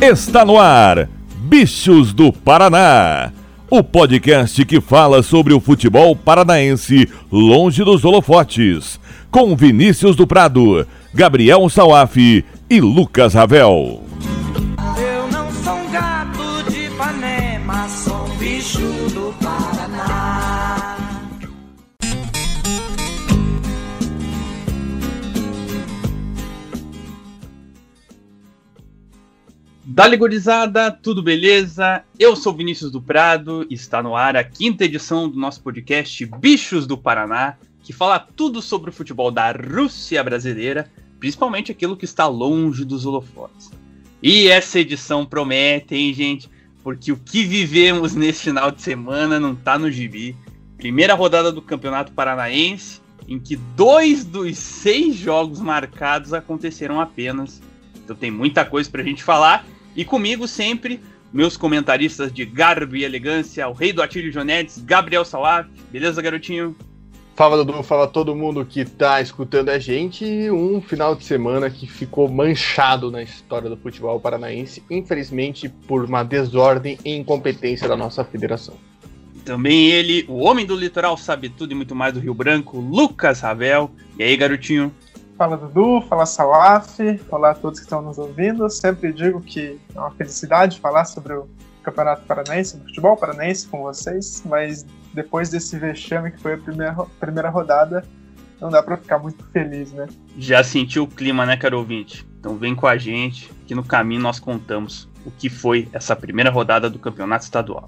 Está no ar, Bichos do Paraná. O podcast que fala sobre o futebol paranaense longe dos holofotes. Com Vinícius do Prado, Gabriel Sauaf e Lucas Ravel. Dali gurizada, tudo beleza? Eu sou Vinícius do Prado e está no ar a quinta edição do nosso podcast Bichos do Paraná, que fala tudo sobre o futebol da Rússia brasileira, principalmente aquilo que está longe dos holofotes. E essa edição promete, hein, gente? Porque o que vivemos nesse final de semana não tá no gibi. Primeira rodada do Campeonato Paranaense, em que dois dos seis jogos marcados aconteceram apenas. Então tem muita coisa pra gente falar. E comigo sempre, meus comentaristas de garbo e elegância, o rei do Atílio Jonetes, Gabriel Salaf. Beleza, garotinho? Fala Dudu, fala todo mundo que tá escutando a gente. Um final de semana que ficou manchado na história do futebol paranaense, infelizmente por uma desordem e incompetência da nossa federação. Também ele, o homem do litoral, sabe tudo e muito mais do Rio Branco, Lucas Ravel. E aí, garotinho? Fala Dudu, fala Salaf, olá a todos que estão nos ouvindo. Sempre digo que é uma felicidade falar sobre o Campeonato Paranaense, o futebol paranaense com vocês, mas depois desse vexame que foi a primeira, primeira rodada, não dá pra ficar muito feliz, né? Já sentiu o clima, né, caro ouvinte? Então vem com a gente, que no caminho nós contamos o que foi essa primeira rodada do Campeonato Estadual.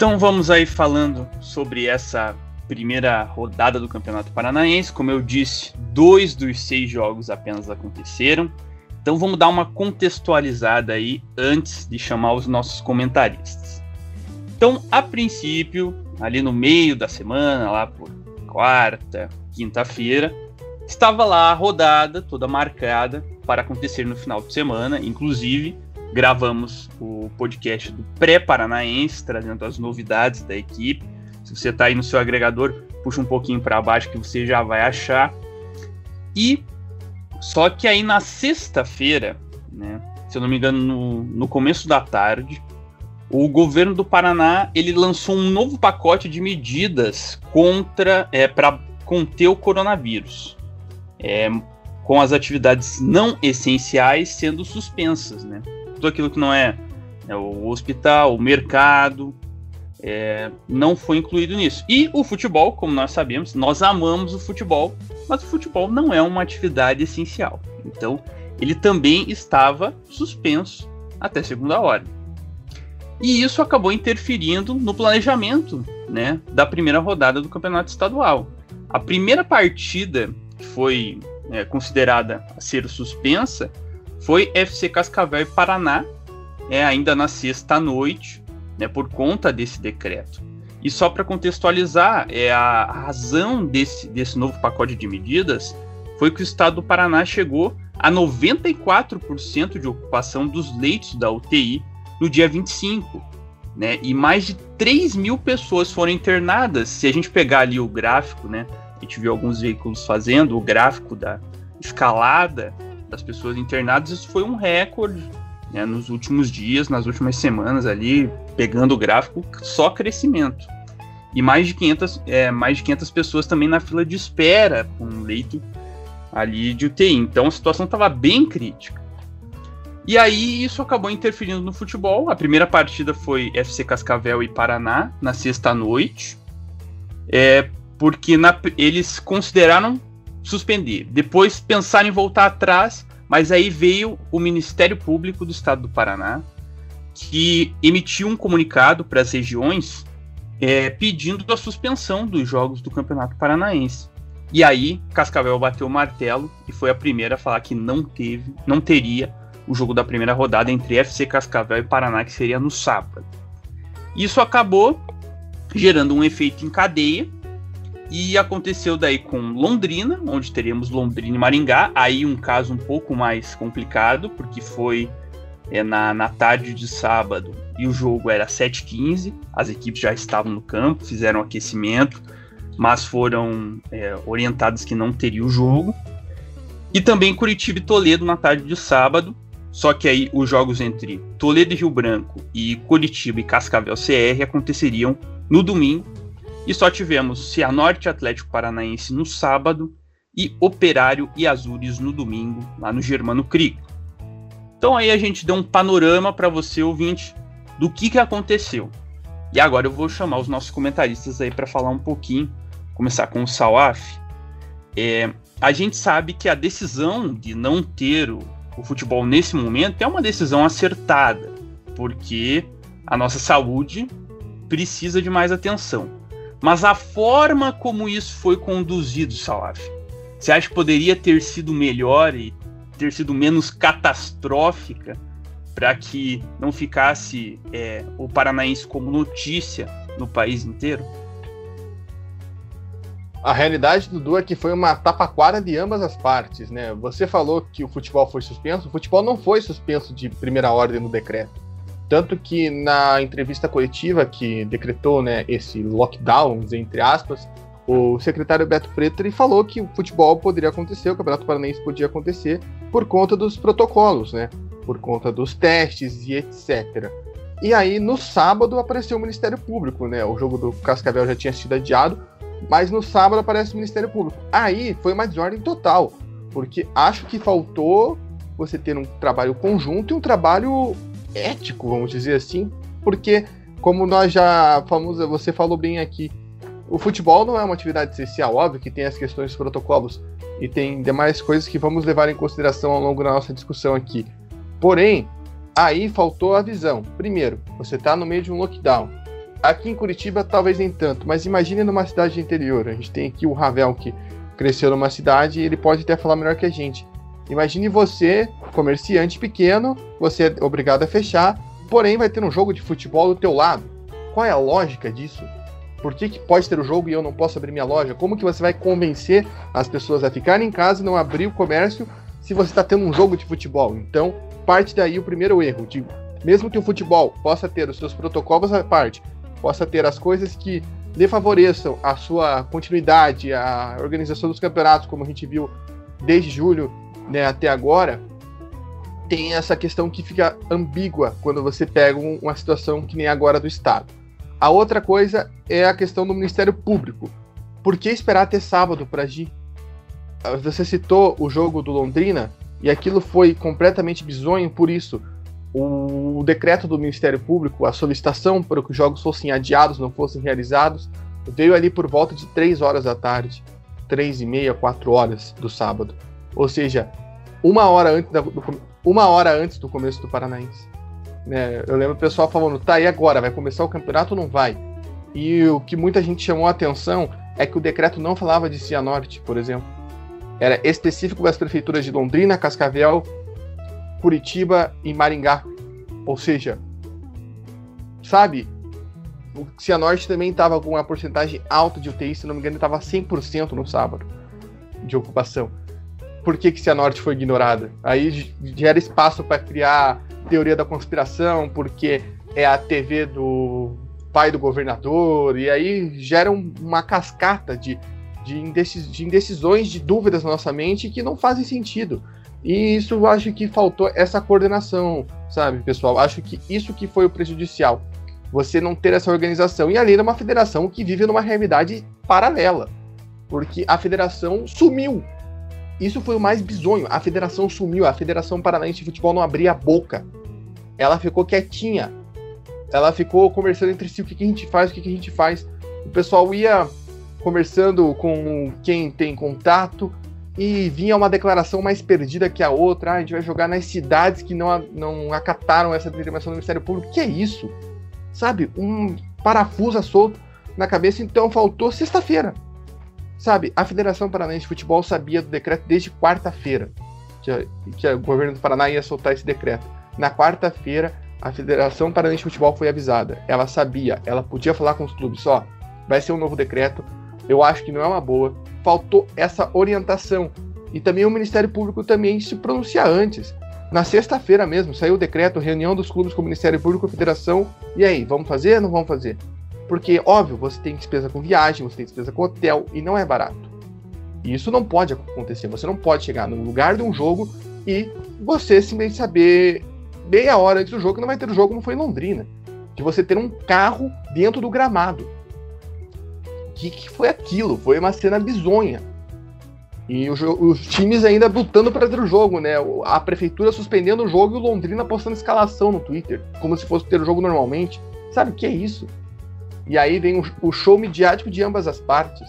Então vamos aí falando sobre essa primeira rodada do Campeonato Paranaense. Como eu disse, dois dos seis jogos apenas aconteceram. Então vamos dar uma contextualizada aí antes de chamar os nossos comentaristas. Então, a princípio, ali no meio da semana, lá por quarta, quinta-feira, estava lá a rodada toda marcada para acontecer no final de semana. Inclusive, gravamos o podcast do pré-paranaense, trazendo as novidades da equipe. Se você está aí no seu agregador, puxa um pouquinho para baixo que você já vai achar. E só que aí na sexta-feira, né, se eu não me engano, no, no começo da tarde, o governo do Paraná ele lançou um novo pacote de medidas contra é, para conter o coronavírus, é, com as atividades não essenciais sendo suspensas, né? Tudo aquilo que não é, é o hospital, o mercado, é, não foi incluído nisso. E o futebol, como nós sabemos, nós amamos o futebol, mas o futebol não é uma atividade essencial. Então, ele também estava suspenso até segunda hora. E isso acabou interferindo no planejamento né, da primeira rodada do campeonato estadual. A primeira partida que foi é, considerada a ser suspensa foi FC Cascavel e Paraná, é, ainda na sexta noite, né, por conta desse decreto. E só para contextualizar, é a razão desse, desse novo pacote de medidas foi que o estado do Paraná chegou a 94% de ocupação dos leitos da UTI no dia 25. Né? E mais de 3 mil pessoas foram internadas. Se a gente pegar ali o gráfico, né? A gente viu alguns veículos fazendo o gráfico da escalada das pessoas internadas, isso foi um recorde né, nos últimos dias, nas últimas semanas ali, pegando o gráfico, só crescimento. E mais de 500, é, mais de 500 pessoas também na fila de espera com um leito ali de UTI. Então a situação estava bem crítica. E aí isso acabou interferindo no futebol. A primeira partida foi FC Cascavel e Paraná na sexta noite, é, porque na, eles consideraram suspender. Depois pensaram em voltar atrás, mas aí veio o Ministério Público do Estado do Paraná, que emitiu um comunicado para as regiões é, pedindo a suspensão dos jogos do Campeonato Paranaense. E aí Cascavel bateu o martelo e foi a primeira a falar que não teve, não teria o jogo da primeira rodada entre FC Cascavel e Paraná, que seria no sábado. Isso acabou gerando um efeito em cadeia e aconteceu daí com Londrina, onde teríamos Londrina e Maringá, aí um caso um pouco mais complicado, porque foi é, na, na tarde de sábado e o jogo era 7h15. As equipes já estavam no campo, fizeram aquecimento, mas foram é, orientadas que não teria o jogo. E também Curitiba e Toledo na tarde de sábado. Só que aí os jogos entre Toledo e Rio Branco e Curitiba e Cascavel CR aconteceriam no domingo. E só tivemos Cianorte Atlético Paranaense no sábado e Operário e Azures no domingo, lá no Germano Crico. Então aí a gente deu um panorama para você, ouvinte, do que, que aconteceu. E agora eu vou chamar os nossos comentaristas aí para falar um pouquinho. Começar com o Salaf. É, a gente sabe que a decisão de não ter o, o futebol nesse momento é uma decisão acertada, porque a nossa saúde precisa de mais atenção. Mas a forma como isso foi conduzido, Salaf, você acha que poderia ter sido melhor e ter sido menos catastrófica para que não ficasse é, o paranaense como notícia no país inteiro? A realidade, Dudu, é que foi uma tapaquara de ambas as partes, né? Você falou que o futebol foi suspenso, o futebol não foi suspenso de primeira ordem no decreto. Tanto que na entrevista coletiva que decretou né, esse lockdown, entre aspas, o secretário Beto Preto ele falou que o futebol poderia acontecer, o Campeonato Paranaense podia acontecer por conta dos protocolos, né? Por conta dos testes e etc. E aí, no sábado, apareceu o Ministério Público, né? O jogo do Cascavel já tinha sido adiado, mas no sábado aparece o Ministério Público. Aí foi uma desordem total, porque acho que faltou você ter um trabalho conjunto e um trabalho ético, vamos dizer assim, porque, como nós já falamos, você falou bem aqui, o futebol não é uma atividade essencial, óbvio que tem as questões dos protocolos e tem demais coisas que vamos levar em consideração ao longo da nossa discussão aqui. Porém, aí faltou a visão. Primeiro, você está no meio de um lockdown. Aqui em Curitiba, talvez nem tanto, mas imagine numa cidade interior. A gente tem aqui o Ravel que cresceu numa cidade e ele pode até falar melhor que a gente. Imagine você, comerciante pequeno, você é obrigado a fechar, porém vai ter um jogo de futebol do teu lado. Qual é a lógica disso? Por que, que pode ter o jogo e eu não posso abrir minha loja? Como que você vai convencer as pessoas a ficarem em casa e não abrir o comércio se você está tendo um jogo de futebol? Então, parte daí o primeiro erro. De, mesmo que o futebol possa ter os seus protocolos à parte, possa ter as coisas que lhe favoreçam a sua continuidade, a organização dos campeonatos, como a gente viu desde julho né, até agora, tem essa questão que fica ambígua quando você pega uma situação que nem agora do Estado. A outra coisa é a questão do Ministério Público. Por que esperar até sábado para agir? Ah, você citou o jogo do Londrina e aquilo foi completamente bizonho por isso. O decreto do Ministério Público, a solicitação para que os jogos fossem adiados, não fossem realizados, veio ali por volta de 3 horas da tarde, 3 e meia, 4 horas do sábado. Ou seja, uma hora antes, da, do, uma hora antes do começo do Paranaense. Né? Eu lembro o pessoal falando, tá, e agora? Vai começar o campeonato ou não vai? E o que muita gente chamou a atenção é que o decreto não falava de Cianorte, por exemplo. Era específico das prefeituras de Londrina, Cascavel, Curitiba e Maringá. Ou seja, sabe, o Cianorte também estava com uma porcentagem alta de UTI, se não me engano, estava 100% no sábado de ocupação. Por que, que Cianorte foi ignorada? Aí gera espaço para criar teoria da conspiração, porque é a TV do pai do governador, e aí gera uma cascata de, de, indecis, de indecisões, de dúvidas na nossa mente que não fazem sentido. E isso eu acho que faltou essa coordenação, sabe, pessoal? Acho que isso que foi o prejudicial. Você não ter essa organização. E ali é uma federação que vive numa realidade paralela. Porque a federação sumiu. Isso foi o mais bizonho. A federação sumiu. A Federação Paranaense de Futebol não abria a boca. Ela ficou quietinha ela ficou conversando entre si o que, que a gente faz, o que, que a gente faz. O pessoal ia conversando com quem tem contato e vinha uma declaração mais perdida que a outra. Ah, a gente vai jogar nas cidades que não, não acataram essa determinação do Ministério Público. Que é isso? Sabe? Um parafuso solto na cabeça. Então faltou sexta-feira. Sabe? A Federação Paranaense de Futebol sabia do decreto desde quarta-feira. Que, que o governo do Paraná ia soltar esse decreto. Na quarta-feira, a Federação Paranaense de Futebol foi avisada. Ela sabia, ela podia falar com os clubes, ó, vai ser um novo decreto. Eu acho que não é uma boa. Faltou essa orientação. E também o Ministério Público também se pronunciar antes. Na sexta-feira mesmo, saiu o decreto, reunião dos clubes com o Ministério Público e Federação. E aí, vamos fazer ou não vamos fazer? Porque, óbvio, você tem despesa com viagem, você tem despesa com hotel, e não é barato. E isso não pode acontecer. Você não pode chegar no lugar de um jogo e você simplesmente saber meia hora antes do jogo que não vai ter o jogo como foi em Londrina. De você ter um carro dentro do gramado. O que, que foi aquilo? Foi uma cena bizonha. E os, os times ainda lutando para ter o jogo, né? A prefeitura suspendendo o jogo e o Londrina postando escalação no Twitter, como se fosse ter o jogo normalmente. Sabe o que é isso? E aí vem o, show midiático de ambas as partes.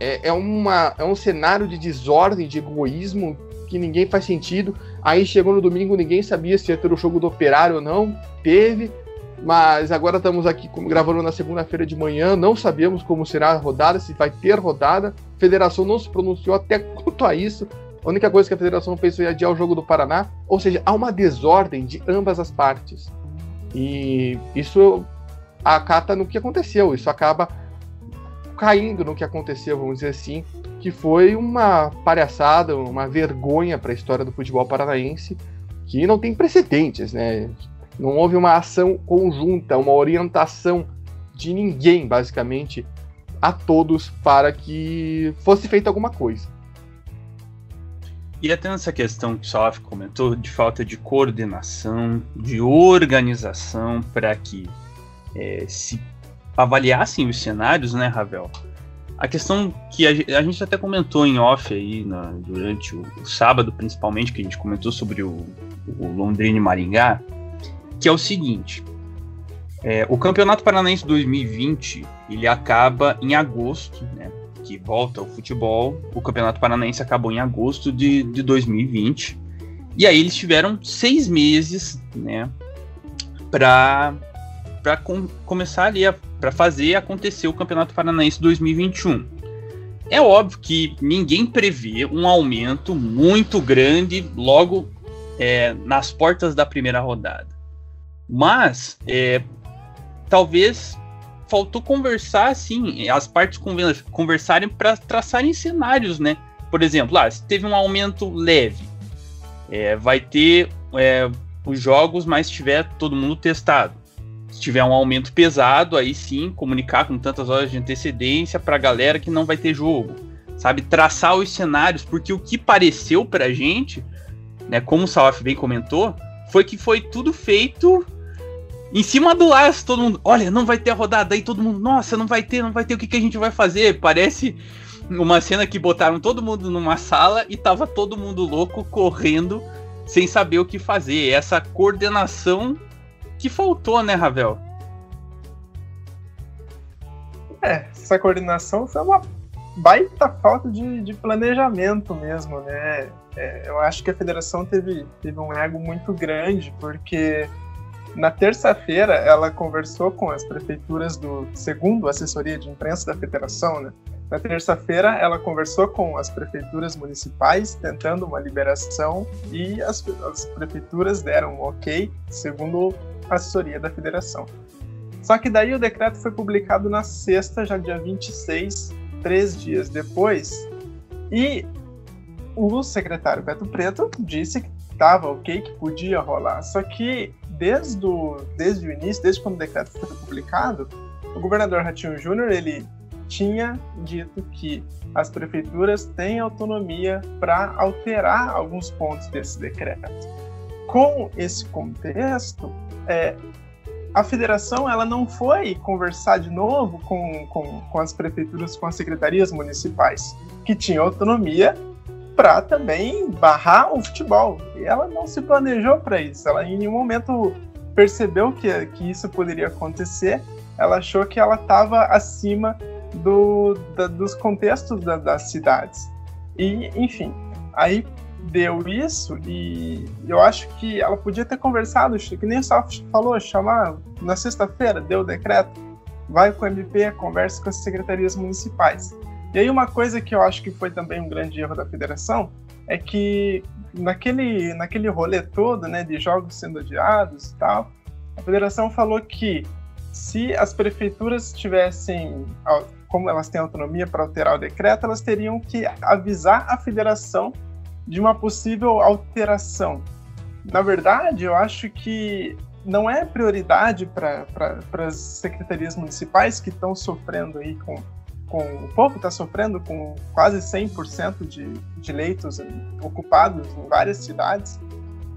É, é, uma, é um cenário de desordem, de egoísmo que ninguém faz sentido. Aí chegou no domingo, ninguém sabia se ia ter o jogo do Operário ou não. Teve. Mas agora estamos aqui gravando na segunda-feira de manhã, não sabemos como será a rodada, se vai ter rodada. A federação não se pronunciou até quanto a isso. A única coisa que a federação fez foi adiar o jogo do Paraná. Ou seja, há uma desordem de ambas as partes. E isso acata no que aconteceu. Isso acaba caindo no que aconteceu, vamos dizer assim, que foi uma palhaçada, uma vergonha para a história do futebol paranaense, que não tem precedentes, né? Não houve uma ação conjunta, uma orientação de ninguém, basicamente, a todos para que fosse feita alguma coisa. E até nessa questão que o Salaf comentou, de falta de coordenação, de organização para que é, se avaliassem os cenários, né, Ravel? A questão que a, a gente até comentou em off aí na, durante o, o, sábado, principalmente, que a gente comentou sobre o, o Londrina e Maringá, que é o seguinte: é, o Campeonato Paranaense 2020 ele acaba em agosto, né? Que volta ao futebol. O Campeonato Paranaense acabou em agosto de, de 2020. E aí eles tiveram seis meses, né? Para para com, começar ali para fazer acontecer o Campeonato Paranaense 2021. É óbvio que ninguém prevê um aumento muito grande logo é, nas portas da primeira rodada. Mas é, talvez faltou conversar assim, as partes conversarem para traçarem cenários, né? Por exemplo, ah, se teve um aumento leve, é, vai ter é, os jogos, mas tiver todo mundo testado. Se tiver um aumento pesado, aí sim comunicar com tantas horas de antecedência para a galera que não vai ter jogo, sabe? Traçar os cenários, porque o que pareceu para a gente, né? Como o Salaf bem comentou, foi que foi tudo feito em cima do laço, todo mundo, olha, não vai ter a rodada, aí todo mundo, nossa, não vai ter, não vai ter, o que, que a gente vai fazer? Parece uma cena que botaram todo mundo numa sala e tava todo mundo louco correndo sem saber o que fazer. Essa coordenação que faltou, né, Ravel? É, essa coordenação foi uma baita falta de, de planejamento mesmo, né? É, eu acho que a federação teve, teve um ego muito grande, porque na terça-feira, ela conversou com as prefeituras do segundo assessoria de imprensa da federação, né? Na terça-feira, ela conversou com as prefeituras municipais, tentando uma liberação, e as, as prefeituras deram um ok, segundo assessoria da federação. Só que daí o decreto foi publicado na sexta, já dia 26, três dias depois, e o secretário Beto Preto disse que estava ok, que podia rolar. Só que desde o, desde o início, desde quando o decreto foi publicado, o governador Ratinho Júnior ele tinha dito que as prefeituras têm autonomia para alterar alguns pontos desse decreto. Com esse contexto, é, a federação ela não foi conversar de novo com, com, com as prefeituras, com as secretarias municipais, que tinham autonomia para também barrar o futebol. E ela não se planejou para isso. Ela em nenhum momento percebeu que, que isso poderia acontecer. Ela achou que ela estava acima do, da, dos contextos da, das cidades. E, enfim, aí deu isso e eu acho que ela podia ter conversado, que nem só falou, chamar na sexta-feira, deu o decreto, vai com o MP, conversa com as secretarias municipais. E aí uma coisa que eu acho que foi também um grande erro da federação é que naquele, naquele rolê todo, né, de jogos sendo adiados e tal, a federação falou que se as prefeituras tivessem, como elas têm autonomia para alterar o decreto, elas teriam que avisar a federação de uma possível alteração. na verdade, eu acho que não é prioridade para pra, as secretarias municipais que estão sofrendo aí com, com. O povo está sofrendo com quase 100% de, de leitos ocupados em várias cidades.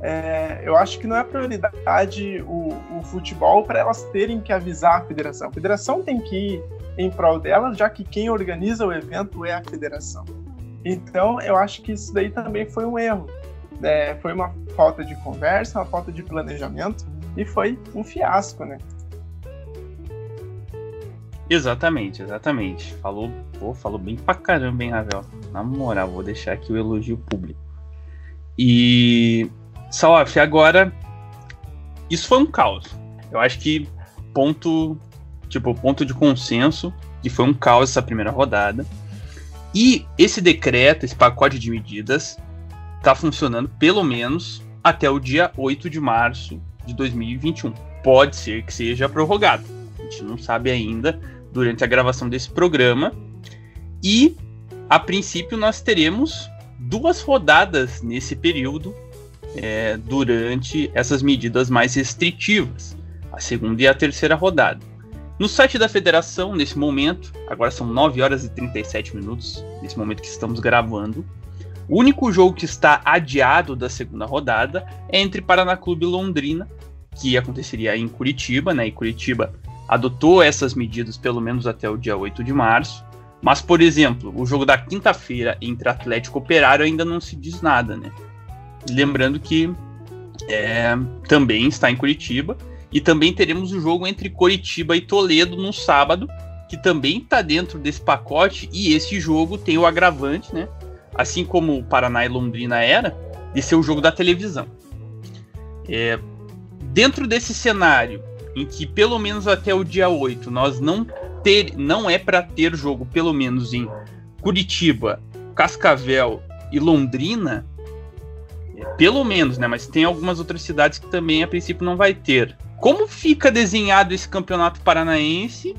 É, eu acho que não é prioridade o, o futebol para elas terem que avisar a federação. A federação tem que ir em prol delas, já que quem organiza o evento é a federação. Então, eu acho que isso daí também foi um erro. É, foi uma falta de conversa, uma falta de planejamento e foi um fiasco, né? Exatamente, exatamente. Falou, pô, falou bem pra caramba, hein, Ravel? Na moral, vou deixar aqui o elogio público. E Salaf, agora isso foi um caos. Eu acho que ponto, tipo, ponto de consenso que foi um caos essa primeira rodada. E esse decreto, esse pacote de medidas está funcionando pelo menos até o dia 8 de março de 2021. Pode ser que seja prorrogado. A gente não sabe ainda durante a gravação desse programa. E a princípio nós teremos duas rodadas nesse período é, durante essas medidas mais restritivas, a segunda e a terceira rodada. No site da federação, nesse momento, agora são 9 horas e 37 minutos, nesse momento que estamos gravando, o único jogo que está adiado da segunda rodada é entre Paraná Clube e Londrina, que aconteceria em Curitiba, né? E Curitiba adotou essas medidas pelo menos até o dia 8 de março. Mas, por exemplo, o jogo da quinta-feira entre Atlético e Operário ainda não se diz nada, né? Lembrando que é, também está em Curitiba. E também teremos o jogo entre Curitiba e Toledo no sábado, que também está dentro desse pacote. E esse jogo tem o agravante, né? Assim como o Paraná e Londrina era, de ser o jogo da televisão. É, dentro desse cenário, em que pelo menos até o dia 8 nós não ter, não é para ter jogo, pelo menos em Curitiba, Cascavel e Londrina, pelo menos, né? Mas tem algumas outras cidades que também a princípio não vai ter. Como fica desenhado esse campeonato paranaense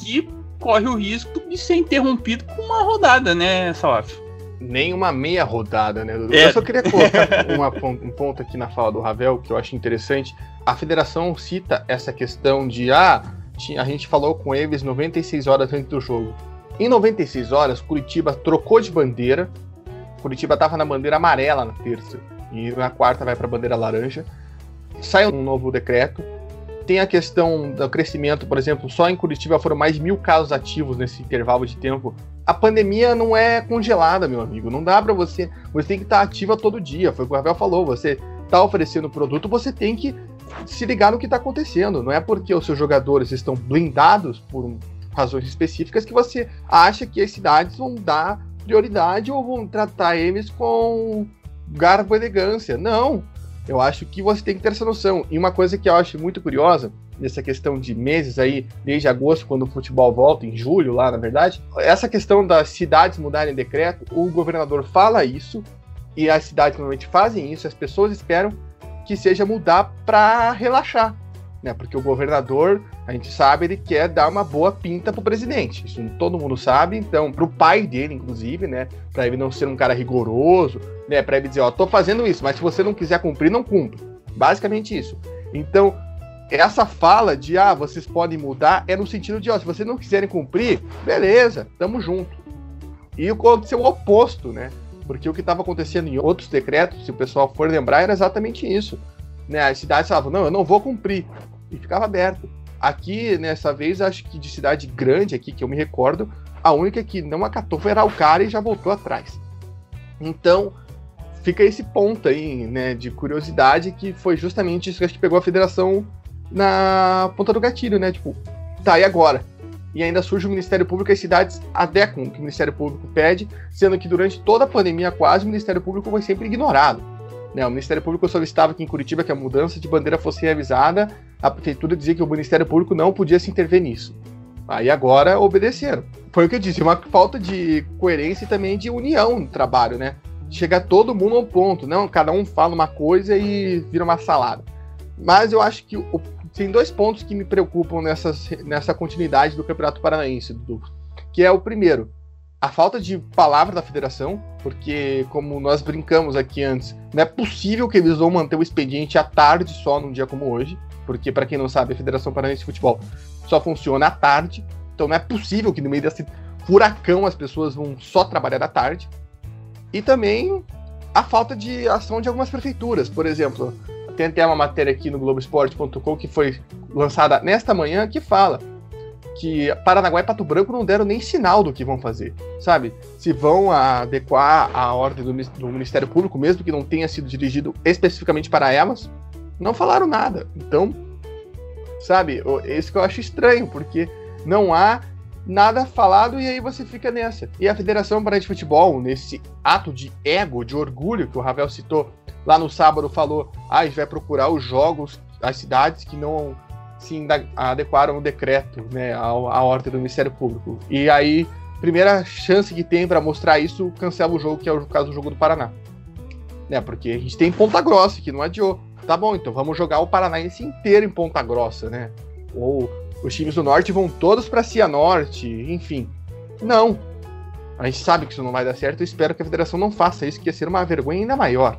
que corre o risco de ser interrompido com uma rodada, né, Salaf? Nem uma meia rodada, né? É. Eu só queria colocar uma, um ponto aqui na fala do Ravel que eu acho interessante. A federação cita essa questão de ah, a gente falou com eles 96 horas antes do jogo. Em 96 horas, Curitiba trocou de bandeira, Curitiba estava na bandeira amarela na terça e na quarta vai para a bandeira laranja. Sai um novo decreto. Tem a questão do crescimento, por exemplo, só em Curitiba foram mais mil casos ativos nesse intervalo de tempo. A pandemia não é congelada, meu amigo. Não dá para você. Você tem que estar ativa todo dia. Foi o que o Ravel falou. Você está oferecendo produto, você tem que se ligar no que está acontecendo. Não é porque os seus jogadores estão blindados por razões específicas que você acha que as cidades vão dar prioridade ou vão tratar eles com garbo e elegância. Não. Eu acho que você tem que ter essa noção. E uma coisa que eu acho muito curiosa, nessa questão de meses aí, desde agosto, quando o futebol volta, em julho lá, na verdade, essa questão das cidades mudarem decreto, o governador fala isso, e as cidades normalmente fazem isso, as pessoas esperam que seja mudar para relaxar né? Porque o governador, a gente sabe, ele quer dar uma boa pinta pro presidente. Isso todo mundo sabe, então, pro pai dele, inclusive, né? Para ele não ser um cara rigoroso, né? Para ele dizer, ó, tô fazendo isso, mas se você não quiser cumprir, não cumpre. Basicamente isso. Então, essa fala de ah, vocês podem mudar é no sentido de, ó, se vocês não quiserem cumprir, beleza, tamo junto. E aconteceu o oposto, né? Porque o que estava acontecendo em outros decretos, se o pessoal for lembrar, era exatamente isso. Né? As cidades falavam, não, eu não vou cumprir e ficava aberto. Aqui, nessa vez, acho que de cidade grande aqui, que eu me recordo, a única que não acatou foi Araucária e já voltou atrás. Então, fica esse ponto aí, né, de curiosidade, que foi justamente isso que acho que pegou a federação na ponta do gatilho, né? Tipo, tá, e agora? E ainda surge o Ministério Público e as cidades adequam o que o Ministério Público pede, sendo que durante toda a pandemia quase o Ministério Público foi sempre ignorado. Né, o Ministério Público solicitava aqui em Curitiba que a mudança de bandeira fosse revisada, a prefeitura dizia que o Ministério Público não podia se intervir nisso. Aí agora obedeceram. Foi o que eu disse, uma falta de coerência e também de união no trabalho, né? Chegar todo mundo ao ponto, não cada um fala uma coisa e vira uma salada. Mas eu acho que o, tem dois pontos que me preocupam nessas, nessa continuidade do Campeonato Paranaense, Dudu. Que é o primeiro, a falta de palavra da federação, porque, como nós brincamos aqui antes, não é possível que eles vão manter o expediente à tarde só num dia como hoje, porque, para quem não sabe, a Federação Paranaense de Futebol só funciona à tarde, então não é possível que no meio desse furacão as pessoas vão só trabalhar à tarde. E também a falta de ação de algumas prefeituras, por exemplo, tem até uma matéria aqui no Globoesporte.com que foi lançada nesta manhã que fala que Paranaguá e Pato Branco não deram nem sinal do que vão fazer, sabe? Se vão adequar a ordem do, do Ministério Público, mesmo que não tenha sido dirigido especificamente para elas, não falaram nada. Então, sabe, esse que eu acho estranho, porque não há nada falado e aí você fica nessa. E a Federação Paranaense de Futebol, nesse ato de ego, de orgulho que o Ravel citou lá no sábado, falou: ah, a gente vai procurar os jogos, as cidades que não se adequaram ao decreto, né, à, à ordem do Ministério Público. E aí, primeira chance que tem para mostrar isso, cancela o jogo, que é o caso do jogo do Paraná. Né, porque a gente tem Ponta Grossa, que não adiou. Tá bom, então vamos jogar o Paranaense inteiro em Ponta Grossa, né? Ou os times do Norte vão todos para Cianorte, enfim. Não. A gente sabe que isso não vai dar certo, eu espero que a federação não faça isso, que ia ser uma vergonha ainda maior.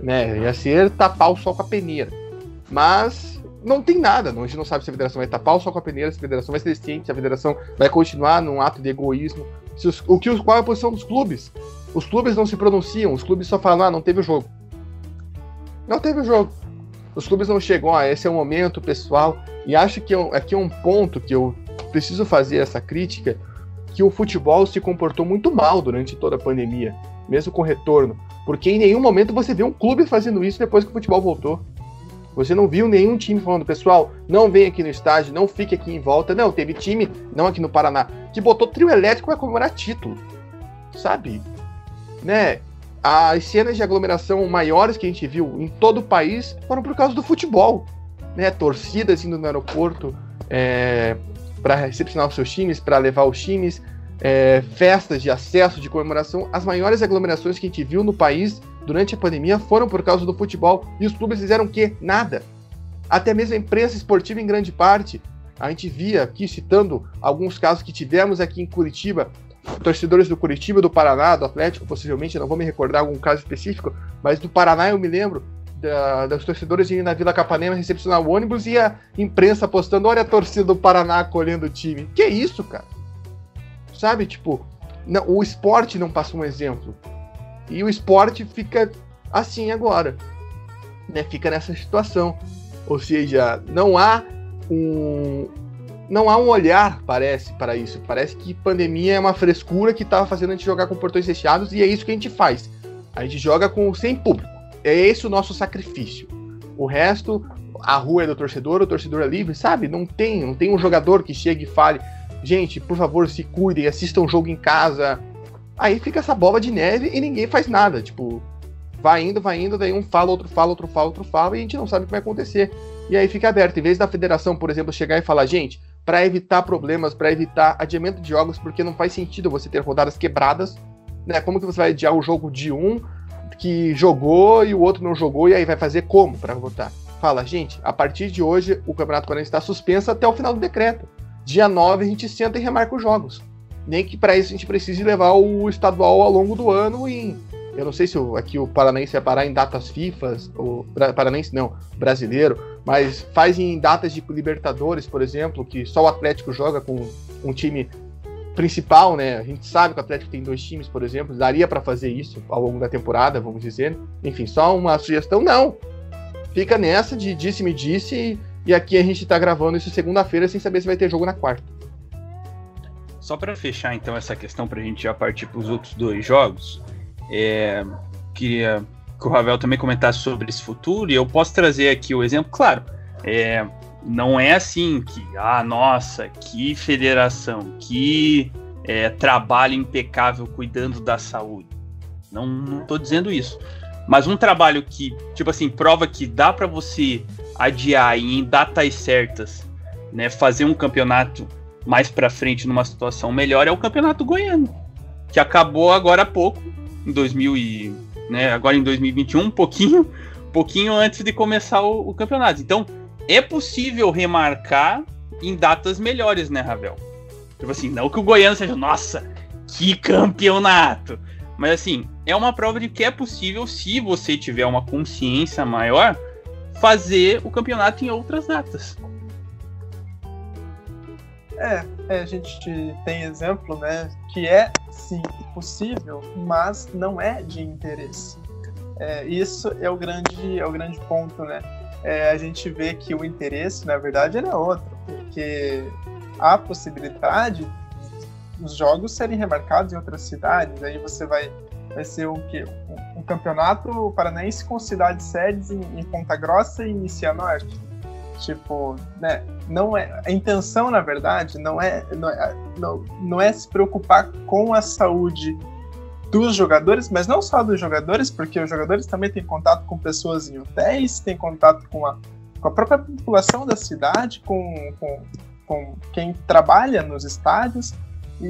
Né? Ia ser tapar o sol com a peneira. Mas não tem nada. A gente não sabe se a federação vai tapar o sol com a peneira, se a federação vai ser ciente, se a federação vai continuar num ato de egoísmo. Os, o que, qual é a posição dos clubes? Os clubes não se pronunciam, os clubes só falam, ah, não teve o jogo. Não teve o jogo. Os clubes não chegam, ah, esse é o momento pessoal. E acho que é aqui é um ponto que eu preciso fazer essa crítica, que o futebol se comportou muito mal durante toda a pandemia, mesmo com retorno. Porque em nenhum momento você vê um clube fazendo isso depois que o futebol voltou. Você não viu nenhum time falando, pessoal, não vem aqui no estádio, não fique aqui em volta. Não, teve time, não aqui no Paraná, que botou trio elétrico para comemorar título. Sabe? Né? As cenas de aglomeração maiores que a gente viu em todo o país foram por causa do futebol. Né? Torcidas indo no aeroporto é, para recepcionar os seus times, para levar os times, é, festas de acesso, de comemoração. As maiores aglomerações que a gente viu no país durante a pandemia foram por causa do futebol. E os clubes fizeram o quê? Nada. Até mesmo a imprensa esportiva, em grande parte. A gente via aqui, citando alguns casos que tivemos aqui em Curitiba, torcedores do Curitiba, do Paraná, do Atlético, possivelmente, não vou me recordar algum caso específico, mas do Paraná eu me lembro da, das torcedores indo na Vila Capanema recepcionar o ônibus e a imprensa postando: olha a torcida do Paraná acolhendo o time. Que isso, cara? Sabe, tipo, não, o esporte não passa um exemplo. E o esporte fica assim agora. Né? Fica nessa situação. Ou seja, não há um. Não há um olhar, parece, para isso. Parece que pandemia é uma frescura que estava fazendo a gente jogar com portões fechados e é isso que a gente faz. A gente joga com sem público. É esse o nosso sacrifício. O resto, a rua é do torcedor, o torcedor é livre, sabe? Não tem, não tem um jogador que chegue e fale, gente, por favor, se cuidem, assistam o jogo em casa, Aí fica essa bola de neve e ninguém faz nada. Tipo, vai indo, vai indo, daí um fala, outro fala, outro fala, outro fala, e a gente não sabe o que vai acontecer. E aí fica aberto. Em vez da federação, por exemplo, chegar e falar, gente, para evitar problemas, para evitar adiamento de jogos, porque não faz sentido você ter rodadas quebradas, né? Como que você vai adiar o jogo de um que jogou e o outro não jogou, e aí vai fazer como para votar? Fala, gente, a partir de hoje o Campeonato Paranaense está suspenso até o final do decreto. Dia 9 a gente senta e remarca os jogos nem que para isso a gente precise levar o estadual ao longo do ano em eu não sei se aqui o Paranaense vai parar em datas FIFAs, ou Paranaense não, brasileiro, mas faz em datas de Libertadores, por exemplo, que só o Atlético joga com um time principal, né? A gente sabe que o Atlético tem dois times, por exemplo, daria para fazer isso ao longo da temporada, vamos dizer. Enfim, só uma sugestão, não. Fica nessa de disse-me disse, e aqui a gente tá gravando isso segunda-feira sem saber se vai ter jogo na quarta. Só para fechar então essa questão, para a gente já partir para os outros dois jogos, é, queria que o Ravel também comentasse sobre esse futuro e eu posso trazer aqui o exemplo, claro, é, não é assim que, ah, nossa, que federação, que é, trabalho impecável cuidando da saúde. Não, não dizendo isso. Mas um trabalho que, tipo assim, prova que dá para você adiar e em datas certas, né, fazer um campeonato mais para frente numa situação melhor é o Campeonato Goiano, que acabou agora há pouco, em 2000 e, né, agora em 2021, um pouquinho, pouquinho antes de começar o, o campeonato. Então, é possível remarcar em datas melhores, né, Ravel? Tipo assim, não que o Goiano seja, nossa, Que campeonato! Mas assim, é uma prova de que é possível, se você tiver uma consciência maior, fazer o campeonato em outras datas. É, é, a gente tem exemplo, né, que é sim possível, mas não é de interesse. É, isso é o grande, é o grande ponto, né? É, a gente vê que o interesse, na verdade, é outro, porque há possibilidade dos jogos serem remarcados em outras cidades. Aí você vai, vai ser o? Um, um campeonato paranaense com cidades sedes em, em Ponta Grossa e em Cianorte. Tipo, né? Não é a intenção, na verdade, não é não é, não, não é se preocupar com a saúde dos jogadores, mas não só dos jogadores, porque os jogadores também têm contato com pessoas em hotéis, têm contato com a, com a própria população da cidade, com, com, com quem trabalha nos estádios,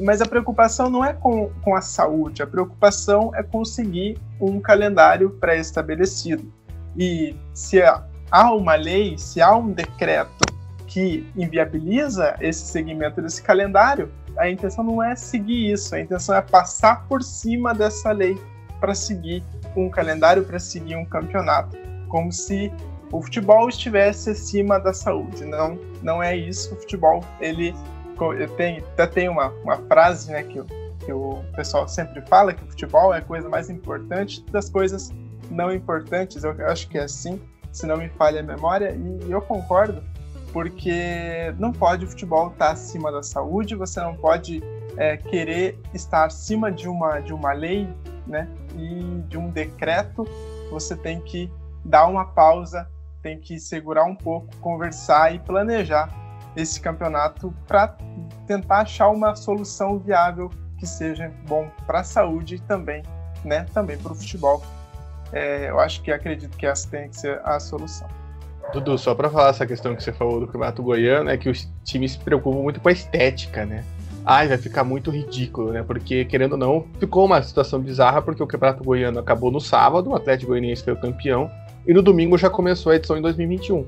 mas a preocupação não é com, com a saúde, a preocupação é conseguir um calendário pré-estabelecido. E se há uma lei, se há um decreto que inviabiliza esse segmento desse calendário, a intenção não é seguir isso, a intenção é passar por cima dessa lei para seguir um calendário, para seguir um campeonato, como se o futebol estivesse acima da saúde. Não, não é isso. O futebol, ele tem, até tem uma, uma frase né, que, que o pessoal sempre fala, que o futebol é a coisa mais importante das coisas não importantes. Eu acho que é assim, se não me falha a memória, e eu concordo, porque não pode o futebol estar acima da saúde, você não pode é, querer estar acima de uma, de uma lei né, e de um decreto, você tem que dar uma pausa, tem que segurar um pouco, conversar e planejar esse campeonato para tentar achar uma solução viável que seja bom para a saúde e também, né, também para o futebol. É, eu acho que acredito que essa tem que ser a solução. Dudu, só para falar essa questão que você falou do campeonato goiano, é que os times se preocupam muito com a estética, né? Ai, vai ficar muito ridículo, né? Porque, querendo ou não, ficou uma situação bizarra, porque o campeonato goiano acabou no sábado, o Atlético Goianiense foi o campeão, e no domingo já começou a edição em 2021.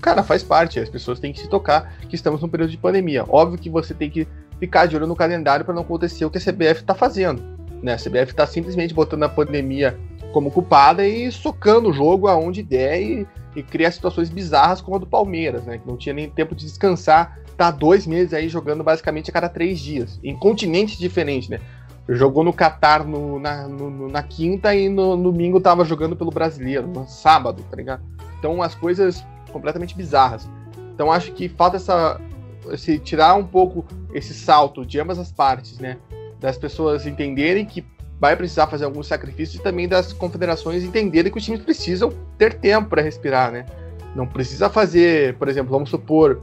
Cara, faz parte, as pessoas têm que se tocar que estamos num período de pandemia. Óbvio que você tem que ficar de olho no calendário para não acontecer o que a CBF está fazendo. Né? A CBF está simplesmente botando a pandemia como culpada e socando o jogo aonde der e e cria situações bizarras como a do Palmeiras, né? Que não tinha nem tempo de descansar, tá dois meses aí jogando basicamente a cada três dias, em continentes diferentes, né? Jogou no Catar no, na, no, na quinta e no, no domingo tava jogando pelo brasileiro, no sábado, tá ligado? Então as coisas completamente bizarras. Então acho que falta essa. Esse, tirar um pouco esse salto de ambas as partes, né? Das pessoas entenderem que vai precisar fazer alguns sacrifícios e também das confederações entenderem que os times precisam ter tempo para respirar, né? Não precisa fazer, por exemplo, vamos supor,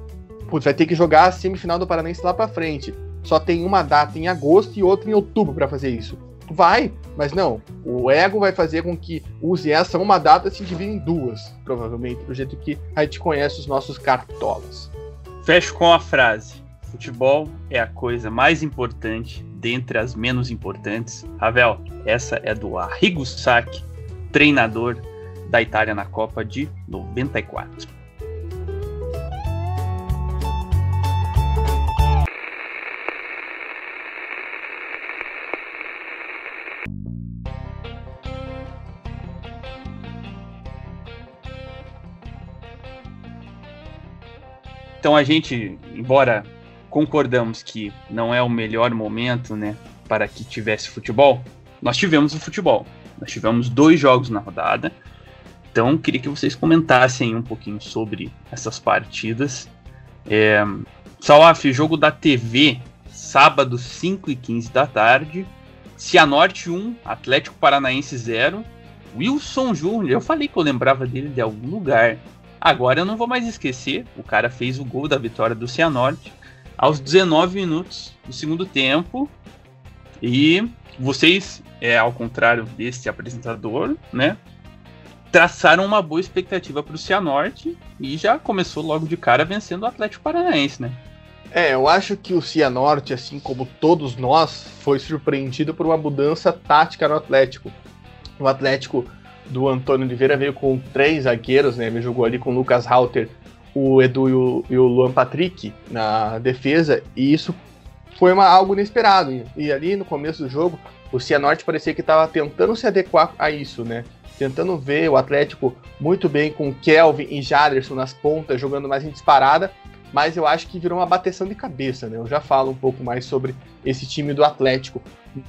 putz, vai ter que jogar a semifinal do Paranense lá para frente. Só tem uma data em agosto e outra em outubro para fazer isso. Vai, mas não. O ego vai fazer com que use essa uma data se divida em duas, provavelmente, do jeito que a gente conhece os nossos cartolas. Fecho com a frase: futebol é a coisa mais importante dentre as menos importantes. Ravel, essa é do Arrigo Sacchi, treinador da Itália na Copa de 94. Então a gente, embora concordamos que não é o melhor momento, né, para que tivesse futebol, nós tivemos o futebol. Nós tivemos dois jogos na rodada. Então, queria que vocês comentassem um pouquinho sobre essas partidas. É, Salaf, jogo da TV, sábado, 5 e 15 da tarde. Cianorte 1, Atlético Paranaense 0. Wilson Júnior, eu falei que eu lembrava dele de algum lugar. Agora eu não vou mais esquecer, o cara fez o gol da vitória do Cianorte aos 19 minutos do segundo tempo. E vocês, é, ao contrário desse apresentador, né? Traçaram uma boa expectativa para o Cianorte e já começou logo de cara vencendo o Atlético Paranaense, né? É, eu acho que o Cianorte, assim como todos nós, foi surpreendido por uma mudança tática no Atlético. O Atlético do Antônio Oliveira veio com três zagueiros, né? Ele jogou ali com o Lucas Halter o Edu e o, e o Luan Patrick na defesa, e isso foi uma, algo inesperado. E, e ali no começo do jogo, o Cianorte parecia que estava tentando se adequar a isso, né? Tentando ver o Atlético muito bem com Kelvin e Jaderson nas pontas, jogando mais em disparada, mas eu acho que virou uma bateção de cabeça, né? Eu já falo um pouco mais sobre esse time do Atlético.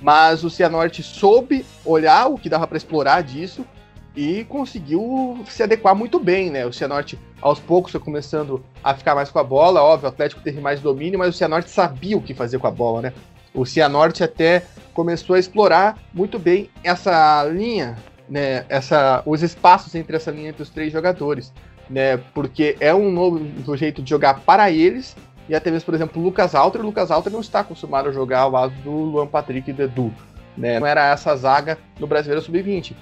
Mas o Cianorte soube olhar o que dava para explorar disso e conseguiu se adequar muito bem, né? O Cianorte aos poucos foi começando a ficar mais com a bola, óbvio, o Atlético teve mais domínio, mas o Cianorte sabia o que fazer com a bola, né? O Cianorte até começou a explorar muito bem essa linha, né? Essa, os espaços entre essa linha entre os três jogadores, né? Porque é um novo jeito de jogar para eles e até mesmo, por exemplo, o Lucas Alter. O Lucas Alter não está acostumado a jogar ao lado do Luan Patrick e do Edu. Né? Não era essa zaga no Brasileiro Sub-20.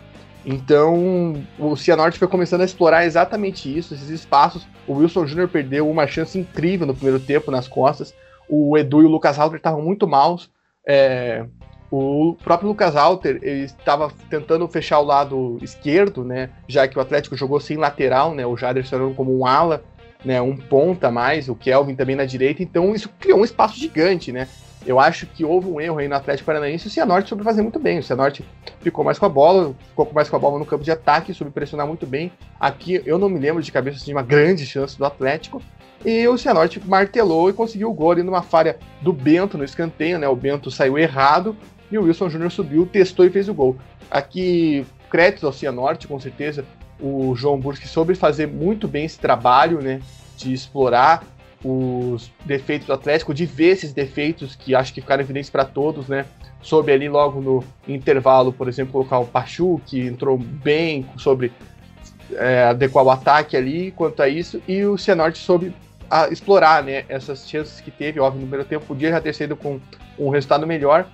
Então, o Cianorte foi começando a explorar exatamente isso, esses espaços. O Wilson Júnior perdeu uma chance incrível no primeiro tempo nas costas. O Edu e o Lucas Alter estavam muito maus. É, o próprio Lucas Alter estava tentando fechar o lado esquerdo, né? Já que o Atlético jogou sem lateral, né? O Jaderson como um ala né, um ponta mais, o Kelvin também na direita, então isso criou um espaço gigante, né? Eu acho que houve um erro aí no Atlético Paranaense o Cianorte soube fazer muito bem. O Cianorte ficou mais com a bola, ficou mais com a bola no campo de ataque, soube pressionar muito bem. Aqui eu não me lembro de cabeça de uma grande chance do Atlético. E o Cianorte martelou e conseguiu o gol ali numa falha do Bento no escanteio, né? O Bento saiu errado e o Wilson Júnior subiu, testou e fez o gol. Aqui, créditos ao Cianorte, com certeza o João Burski soube fazer muito bem esse trabalho, né? De explorar os defeitos do Atlético, de ver esses defeitos que acho que ficaram evidentes para todos, né? Soube ali logo no intervalo, por exemplo, colocar o Pachu, que entrou bem sobre é, adequar o ataque ali quanto a isso, e o Cianorte soube a, explorar né, essas chances que teve. Óbvio, no primeiro tempo podia já ter sido com um resultado melhor.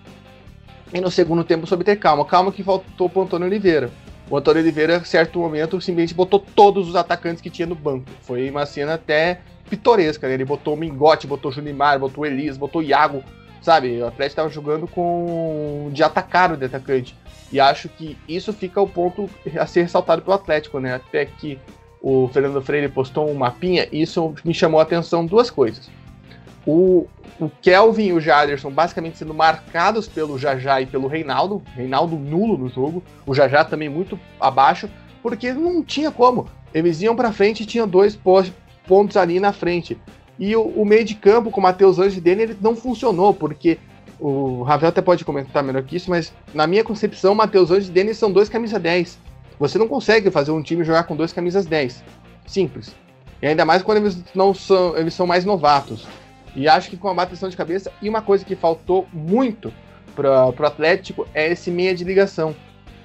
E no segundo tempo soube ter calma. Calma que faltou para o Antônio Oliveira. O Antônio Oliveira, em certo momento, simplesmente botou todos os atacantes que tinha no banco. Foi uma cena até pitoresca, né? Ele botou o Mingote, botou o Junimar, botou o Elias, botou o Iago, sabe? O Atlético estava jogando com de atacar o de atacante. E acho que isso fica o ponto a ser ressaltado pelo Atlético, né? Até que o Fernando Freire postou um mapinha, e isso me chamou a atenção duas coisas. O, o Kelvin e o Jaderson basicamente sendo marcados pelo Jajá e pelo Reinaldo. Reinaldo nulo no jogo. O Jajá também muito abaixo, porque não tinha como. Eles iam para frente e tinham dois pontos ali na frente. E o, o meio de campo com o Matheus Anjos e Dene, ele não funcionou, porque o Ravel até pode comentar melhor que isso, mas na minha concepção, Matheus Anjos e Dene são dois camisa 10. Você não consegue fazer um time jogar com dois camisas 10. Simples. E ainda mais quando eles não são, eles são mais novatos. E acho que com a bateção de cabeça, e uma coisa que faltou muito para o Atlético é esse meia de ligação.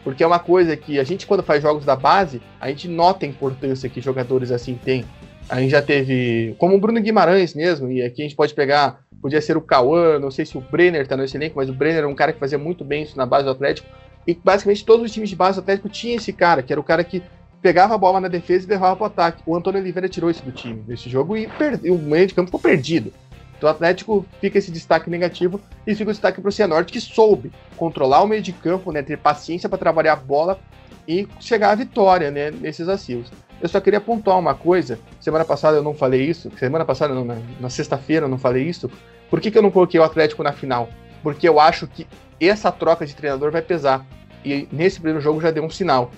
Porque é uma coisa que a gente, quando faz jogos da base, a gente nota a importância que jogadores assim têm. A gente já teve, como o Bruno Guimarães mesmo, e aqui a gente pode pegar, podia ser o Cauã, não sei se o Brenner tá nesse elenco, mas o Brenner é um cara que fazia muito bem isso na base do Atlético. E basicamente todos os times de base do Atlético tinham esse cara, que era o cara que pegava a bola na defesa e levava para o ataque. O Antônio Oliveira tirou isso do time nesse jogo e perde, o meio de campo ficou perdido. Então o Atlético fica esse destaque negativo e fica o destaque para o Cianorte, que soube controlar o meio de campo, né, ter paciência para trabalhar a bola e chegar à vitória né, nesses acios. Eu só queria pontuar uma coisa. Semana passada eu não falei isso. Semana passada, não, na, na sexta-feira eu não falei isso. Por que, que eu não coloquei o Atlético na final? Porque eu acho que essa troca de treinador vai pesar. E nesse primeiro jogo já deu um sinal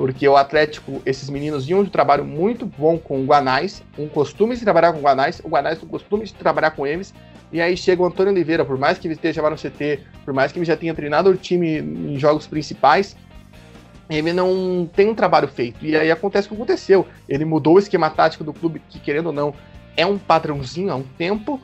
porque o Atlético, esses meninos vinham de um trabalho muito bom com o Guanais, um costume de trabalhar com o Guanais, o Guanais tem um costume de trabalhar com eles, e aí chega o Antônio Oliveira, por mais que ele esteja lá no CT, por mais que ele já tenha treinado o time em jogos principais, ele não tem um trabalho feito. E aí acontece o que aconteceu. Ele mudou o esquema tático do clube, que querendo ou não, é um padrãozinho há um tempo,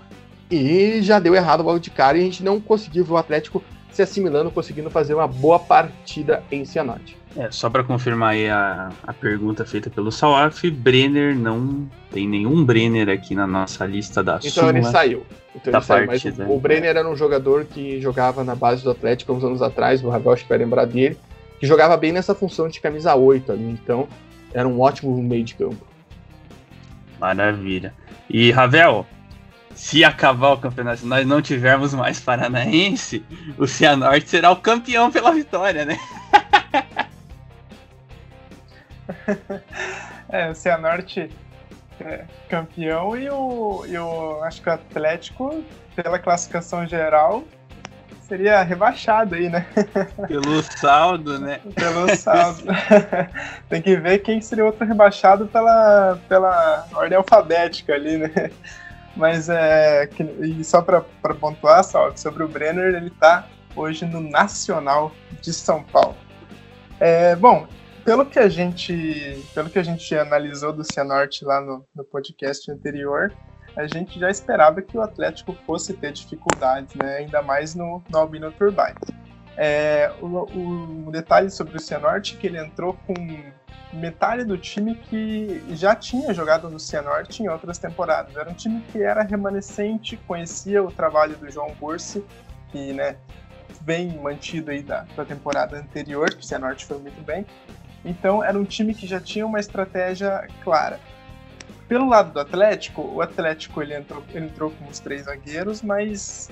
e já deu errado logo de cara, e a gente não conseguiu ver o Atlético se assimilando, conseguindo fazer uma boa partida em Cianorte. É, só para confirmar aí a, a pergunta feita pelo Salaf, Brenner não tem nenhum Brenner aqui na nossa lista da Então Suma ele saiu. Então ele saiu, mas o, o, Brenner era um jogador que jogava na base do Atlético uns anos atrás, o Ravel acho que vai lembrar dele, que jogava bem nessa função de camisa 8 ali, então era um ótimo meio de campo. Maravilha. E Ravel, se acabar o campeonato, se nós não tivermos mais Paranaense, o Cianorte será o campeão pela vitória, né? é, o Cianorte é, campeão e o, e o acho que o Atlético, pela classificação geral, seria rebaixado aí, né? Pelo saldo, né? Pelo saldo. Tem que ver quem seria outro rebaixado pela, pela ordem alfabética ali, né? Mas é. E só para pontuar, Salve, sobre o Brenner, ele tá hoje no Nacional de São Paulo. É, bom, pelo que a gente. Pelo que a gente analisou do Cianorte lá no, no podcast anterior, a gente já esperava que o Atlético fosse ter dificuldades, né? ainda mais no, no Albino Turbine. É, o, o, detalhe sobre o Cianorte é que ele entrou com metade do time que já tinha jogado no Cianorte em outras temporadas. Era um time que era remanescente, conhecia o trabalho do João Bursi, que né, bem mantido aí da, da temporada anterior, que o Cianorte foi muito bem. Então era um time que já tinha uma estratégia clara. Pelo lado do Atlético, o Atlético ele entrou, ele entrou com os três zagueiros, mas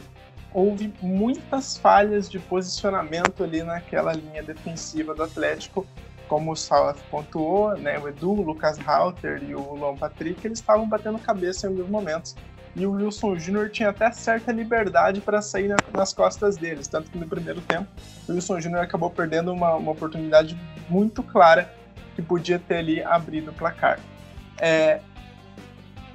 houve muitas falhas de posicionamento ali naquela linha defensiva do Atlético, como o Salaf pontuou, né, o Edu, o Lucas Halter e o Luan Patrick, eles estavam batendo cabeça em alguns momentos. E o Wilson Júnior tinha até certa liberdade para sair na, nas costas deles, tanto que no primeiro tempo o Wilson Júnior acabou perdendo uma, uma oportunidade muito clara que podia ter ali abrido o placar. É,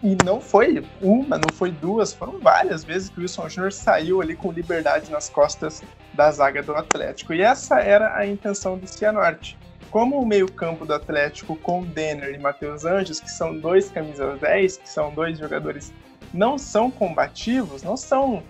e não foi uma, não foi duas, foram várias vezes que o Wilson Júnior saiu ali com liberdade nas costas da zaga do Atlético. E essa era a intenção do Cianorte. Como o meio-campo do Atlético com Denner e Matheus Anjos, que são dois camisas 10, que são dois jogadores não são combativos, não são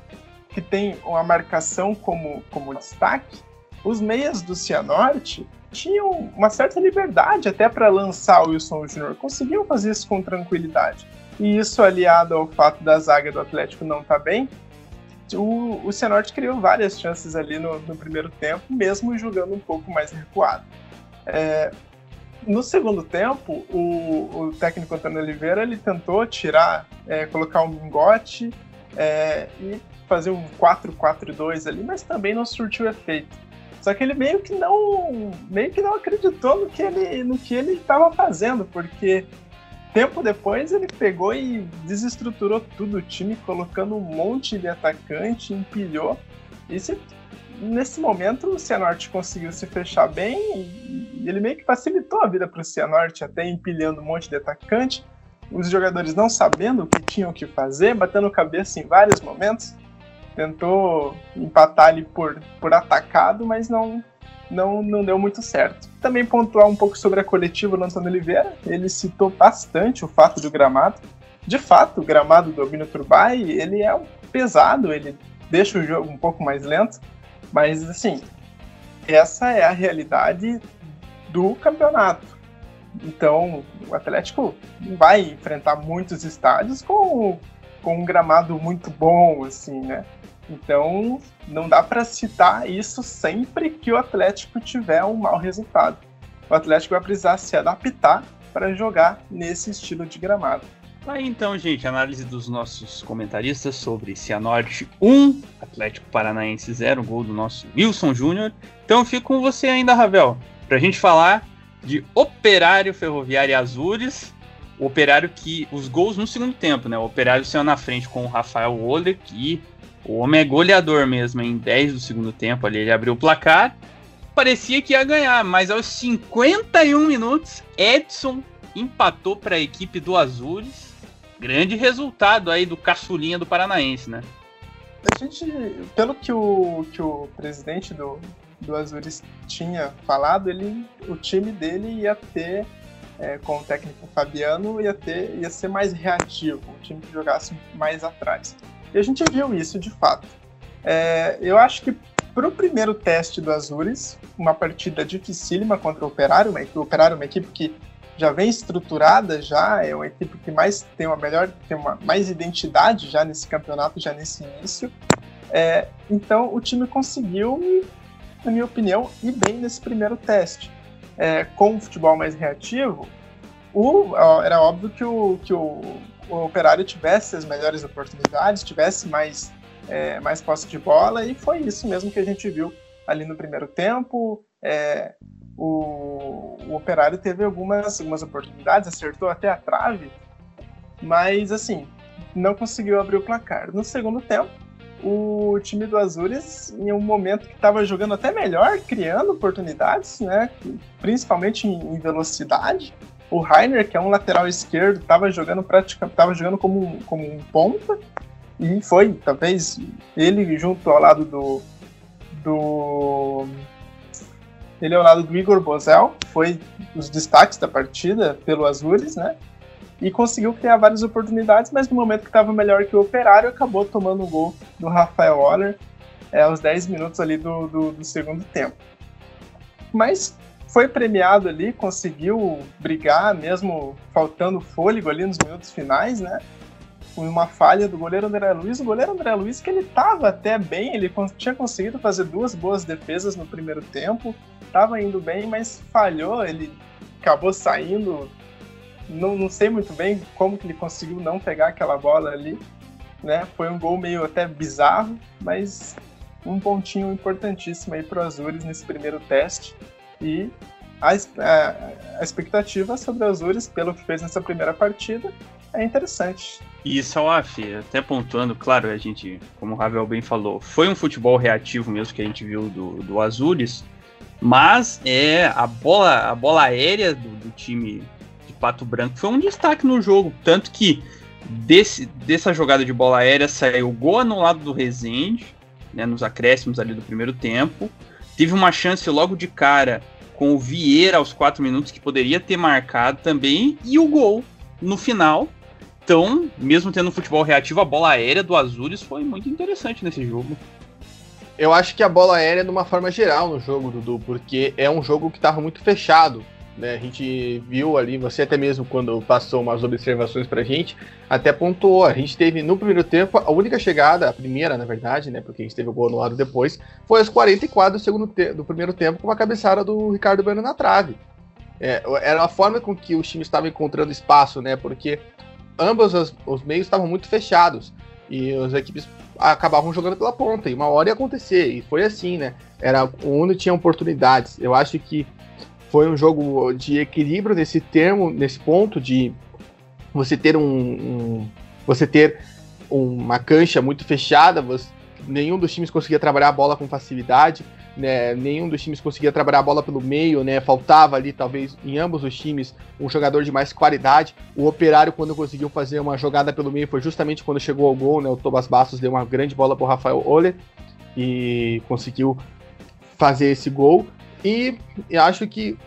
que tem uma marcação como, como destaque, os meias do Cianorte tinham uma certa liberdade até para lançar o Wilson Júnior, conseguiam fazer isso com tranquilidade. E isso aliado ao fato da zaga do Atlético não estar tá bem, o, o Cianorte criou várias chances ali no, no, primeiro tempo, mesmo jogando um pouco mais recuado. É, no segundo tempo, o, o, técnico Antônio Oliveira ele tentou tirar, é, colocar um mingote é, e fazer um 4-4-2 ali, mas também não surtiu efeito. Só que ele meio que não, meio que não acreditou no que ele, no que ele estava fazendo, porque Tempo depois ele pegou e desestruturou tudo o time, colocando um monte de atacante, empilhou. E se, nesse momento o Cianorte conseguiu se fechar bem e ele meio que facilitou a vida para o Cianorte, até empilhando um monte de atacante. Os jogadores não sabendo o que tinham que fazer, batendo cabeça em vários momentos. Tentou empatar ali por, por atacado, mas não, não, não deu muito certo. Também pontuar um pouco sobre a coletiva do Antônio Oliveira, ele citou bastante o fato do gramado. De fato, o gramado do Albino Turbay, ele é pesado, ele deixa o jogo um pouco mais lento, mas assim, essa é a realidade do campeonato. Então, o Atlético vai enfrentar muitos estádios com, com um gramado muito bom, assim, né? Então, não dá para citar isso sempre que o Atlético tiver um mau resultado. O Atlético vai precisar se adaptar para jogar nesse estilo de gramado. Aí então, gente, análise dos nossos comentaristas sobre Cianorte 1, Atlético Paranaense 0, gol do nosso Wilson Júnior. Então fico com você ainda, Ravel, para a gente falar de Operário Ferroviário Azures, o Operário que os gols no segundo tempo, né? O Operário saiu na frente com o Rafael Woller, que o homem é goleador mesmo, em 10 do segundo tempo ali, ele abriu o placar. Parecia que ia ganhar, mas aos 51 minutos, Edson empatou para a equipe do Azures. Grande resultado aí do caçulinha do Paranaense, né? A gente, pelo que o, que o presidente do, do Azures tinha falado, ele, o time dele ia ter, é, com o técnico Fabiano, ia, ter, ia ser mais reativo, um time que jogasse mais atrás. E a gente viu isso de fato. É, eu acho que para o primeiro teste do Azures, uma partida dificílima contra o Operário, uma, o Operário é uma equipe que já vem estruturada, já é uma equipe que mais tem uma melhor, tem uma mais identidade já nesse campeonato, já nesse início. É, então o time conseguiu, na minha opinião, ir bem nesse primeiro teste. É, com o futebol mais reativo, o, era óbvio que o, que o o Operário tivesse as melhores oportunidades, tivesse mais, é, mais posse de bola, e foi isso mesmo que a gente viu ali no primeiro tempo. É, o, o, Operário teve algumas, algumas oportunidades, acertou até a trave, Mas, assim, não conseguiu abrir o placar. No segundo tempo, o time do Azures, em um momento que estava jogando até melhor, criando oportunidades, né? Principalmente em, em velocidade. O Rainer, que é um lateral esquerdo, estava jogando praticamente, estava jogando como um, como um ponta e foi, talvez, ele junto ao lado do do ele ao lado do Igor Bozel, foi os destaques da partida pelo Azures, né? e conseguiu criar várias oportunidades, mas no momento que estava melhor que o Operário, acabou tomando o gol do Rafael Oller é, aos 10 minutos ali do, do, do segundo tempo. Mas foi premiado ali, conseguiu brigar, mesmo faltando fôlego ali nos minutos finais, né? Uma falha do goleiro André Luiz. O goleiro André Luiz, que ele estava até bem, ele tinha conseguido fazer duas boas defesas no primeiro tempo, estava indo bem, mas falhou, ele acabou saindo não, não sei muito bem como que ele conseguiu não pegar aquela bola ali, né? Foi um gol meio até bizarro, mas um pontinho importantíssimo aí para o Azures nesse primeiro teste e a, a, expectativa sobre o Azures pelo que fez nessa primeira partida é interessante. E Salaf, até pontuando, claro, a gente, como o Ravel bem falou, foi um futebol reativo mesmo que a gente viu do, do Azures, mas é a bola, a bola aérea do, do time Pato Branco foi um destaque no jogo. Tanto que desse, dessa jogada de bola aérea saiu o gol anulado do Rezende, né, nos acréscimos ali do primeiro tempo. Teve uma chance logo de cara com o Vieira aos 4 minutos, que poderia ter marcado também, e o gol no final. Então, mesmo tendo um futebol reativo, a bola aérea do Azures foi muito interessante nesse jogo. Eu acho que a bola aérea, de uma forma geral, no jogo, Dudu, porque é um jogo que estava muito fechado. Né? A gente viu ali, você até mesmo quando passou umas observações pra gente, até pontuou. A gente teve no primeiro tempo, a única chegada, a primeira na verdade, né? Porque a gente teve o gol anulado depois, foi aos 44 do, segundo do primeiro tempo com uma cabeçada do Ricardo Bueno na trave. É, era a forma com que o time estava encontrando espaço, né? Porque ambos os, os meios estavam muito fechados e as equipes acabavam jogando pela ponta e uma hora ia acontecer e foi assim, né? Era o Uno tinha oportunidades. Eu acho que foi um jogo de equilíbrio nesse termo, nesse ponto de você ter um, um você ter uma cancha muito fechada, você, nenhum dos times conseguia trabalhar a bola com facilidade, né? Nenhum dos times conseguia trabalhar a bola pelo meio, né? Faltava ali talvez em ambos os times um jogador de mais qualidade. O Operário quando conseguiu fazer uma jogada pelo meio foi justamente quando chegou ao gol, né? O Thomas Bastos deu uma grande bola para o Rafael Oller e conseguiu fazer esse gol. E acho que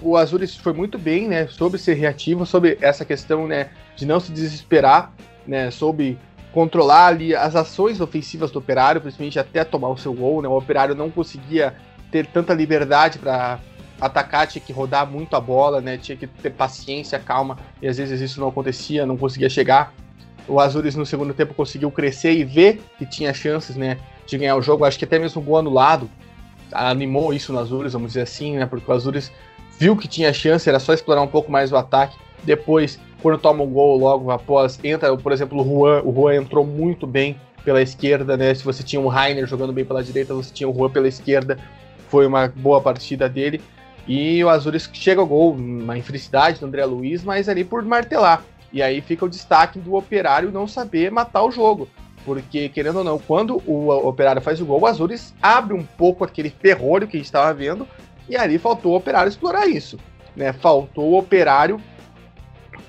o Azures foi muito bem, né, sobre ser reativo, sobre essa questão, né, de não se desesperar, né, sobre controlar ali as ações ofensivas do Operário, principalmente até tomar o seu gol, né, o Operário não conseguia ter tanta liberdade para atacar, tinha que rodar muito a bola, né, tinha que ter paciência, calma, e às vezes isso não acontecia, não conseguia chegar. O Azures no segundo tempo conseguiu crescer e ver que tinha chances, né, de ganhar o jogo, acho que até mesmo o gol anulado, animou isso no Azures, vamos dizer assim, né? Porque o Azures viu que tinha chance, era só explorar um pouco mais o ataque. Depois, quando toma o um gol logo após, entra, por exemplo, o Juan. O Juan entrou muito bem pela esquerda, né? Se você tinha o Rainer jogando bem pela direita, você tinha o Juan pela esquerda. Foi uma boa partida dele. E o Azures chega ao gol, uma infelicidade do André Luiz, mas ali por martelar. E aí fica o destaque do operário não saber matar o jogo. Porque, querendo ou não, quando o Operário faz o gol, o Azures abre um pouco aquele ferrolho que a gente estava vendo, e ali faltou o Operário explorar isso. Né? Faltou o Operário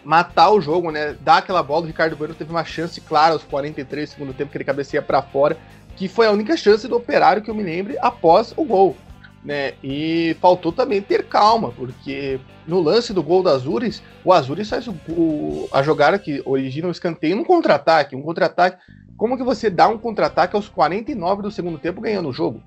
matar o jogo, né? Dar aquela bola. O Ricardo Bueno teve uma chance clara aos 43 segundo tempo que ele cabeceia para fora, que foi a única chance do Operário que eu me lembre após o gol. Né? E faltou também ter calma, porque no lance do gol do Azures, o Azures faz o, o, a jogada que origina o escanteio num contra-ataque. Um contra-ataque como que você dá um contra-ataque aos 49 do segundo tempo ganhando o jogo?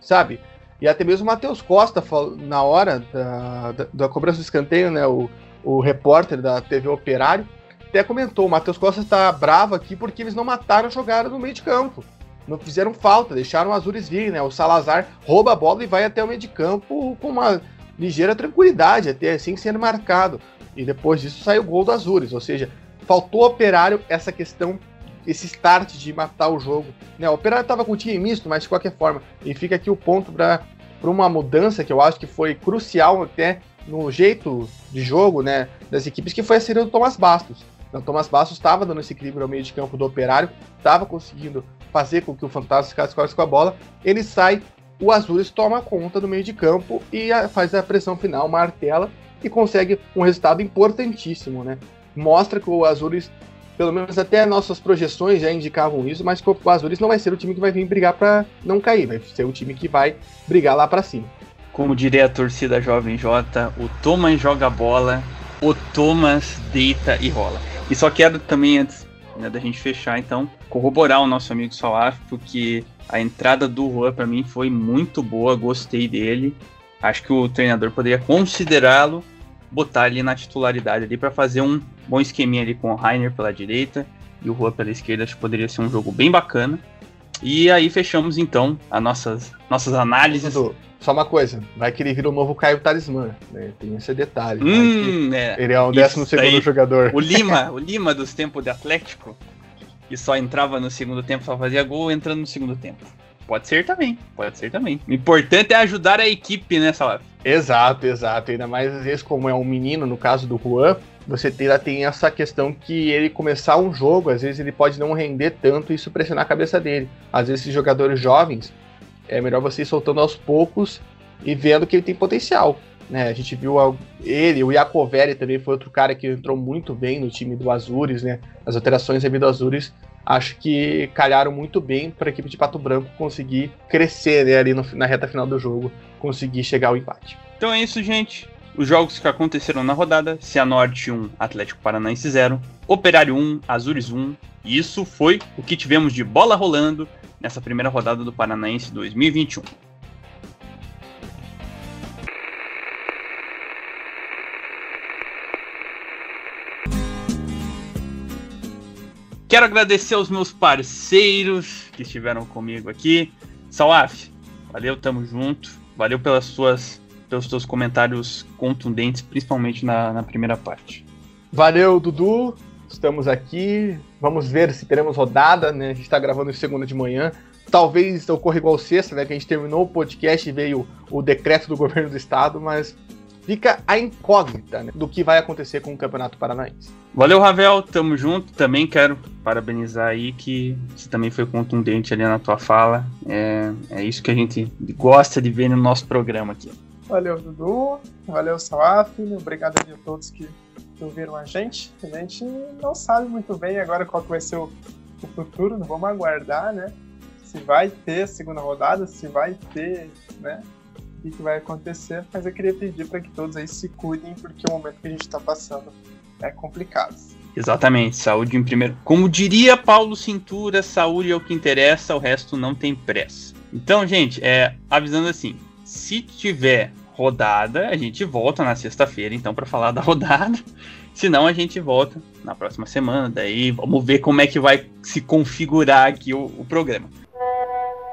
Sabe? E até mesmo o Matheus Costa, na hora da, da, da, cobrança do escanteio, né, o, o repórter da TV Operário, até comentou: o Matheus Costa está bravo aqui porque eles não mataram a jogada no meio de campo. Não fizeram falta, deixaram o Azures vir, né? O Salazar rouba a bola e vai até o meio de campo com uma ligeira tranquilidade, até assim sendo marcado. E depois disso saiu o gol do Azures, ou seja, faltou operário essa questão esse start de matar o jogo. Né? O Operário estava com o time misto, mas de qualquer forma. E fica aqui o ponto para uma mudança que eu acho que foi crucial até no jeito de jogo né, das equipes, que foi a saída do Thomas Bastos. O Thomas Bastos estava dando esse equilíbrio ao meio de campo do Operário, estava conseguindo fazer com que o Fantasma ficasse quase com a bola. Ele sai, o Azures toma conta do meio de campo e faz a pressão final, martela e consegue um resultado importantíssimo, né? Mostra que o Azures, pelo menos até nossas projeções já indicavam isso, mas que o Azures não vai ser o time que vai vir brigar para não cair, vai ser o time que vai brigar lá para cima. Como diria a torcida Jovem J, o Thomas joga bola, o Thomas deita e rola. E só quero também, antes né, da gente fechar, então, corroborar o nosso amigo Salaf, porque a entrada do Juan para mim foi muito boa, gostei dele. Acho que o treinador poderia considerá-lo, botar ele na titularidade ali para fazer um bom esqueminha ali com o Rainer pela direita e o Juan pela esquerda. Acho que poderia ser um jogo bem bacana. E aí fechamos então as nossas, nossas análises. Só uma coisa, vai que ele vira o novo Caio Talismã, né? Tem esse detalhe. Hum, é. Ele é o 12 segundo jogador. O Lima, o Lima dos tempos de Atlético, que só entrava no segundo tempo, só fazia gol entrando no segundo tempo. Pode ser também, pode ser também. O importante é ajudar a equipe nessa hora. Exato, exato. Ainda mais às vezes, como é um menino, no caso do Juan, você tem, tem essa questão que ele começar um jogo, às vezes ele pode não render tanto e isso pressionar a cabeça dele. Às vezes, esses jogadores jovens, é melhor você ir soltando aos poucos e vendo que ele tem potencial. Né? A gente viu ele, o Iacoveri também foi outro cara que entrou muito bem no time do Azures, né? As alterações devido ao Azures acho que calharam muito bem para a equipe de Pato Branco conseguir crescer né, ali no, na reta final do jogo, conseguir chegar ao empate. Então é isso, gente. Os jogos que aconteceram na rodada: Cianorte 1, Atlético Paranaense 0, Operário 1, Azures 1. E isso foi o que tivemos de bola rolando nessa primeira rodada do Paranaense 2021. Quero agradecer aos meus parceiros que estiveram comigo aqui. Salaf, valeu, tamo junto. Valeu pelas suas, pelos seus comentários contundentes, principalmente na, na primeira parte. Valeu, Dudu. Estamos aqui. Vamos ver se teremos rodada, né? A gente está gravando em segunda de manhã. Talvez ocorra igual sexta, né? Que a gente terminou o podcast e veio o decreto do governo do estado, mas fica a incógnita né, do que vai acontecer com o Campeonato Paranaense. Valeu, Ravel, tamo junto. Também quero parabenizar aí que você também foi contundente ali na tua fala. É, é isso que a gente gosta de ver no nosso programa aqui. Valeu, Dudu. Valeu, Salaf. Obrigado a todos que ouviram a gente. A gente não sabe muito bem agora qual que vai ser o, o futuro, não vamos aguardar, né? Se vai ter segunda rodada, se vai ter, né? o que vai acontecer, mas eu queria pedir para que todos aí se cuidem, porque o momento que a gente está passando é complicado. Exatamente, saúde em primeiro. Como diria Paulo Cintura, saúde é o que interessa, o resto não tem pressa. Então, gente, é, avisando assim, se tiver rodada, a gente volta na sexta-feira, então, para falar da rodada. Se não, a gente volta na próxima semana. Daí vamos ver como é que vai se configurar aqui o, o programa.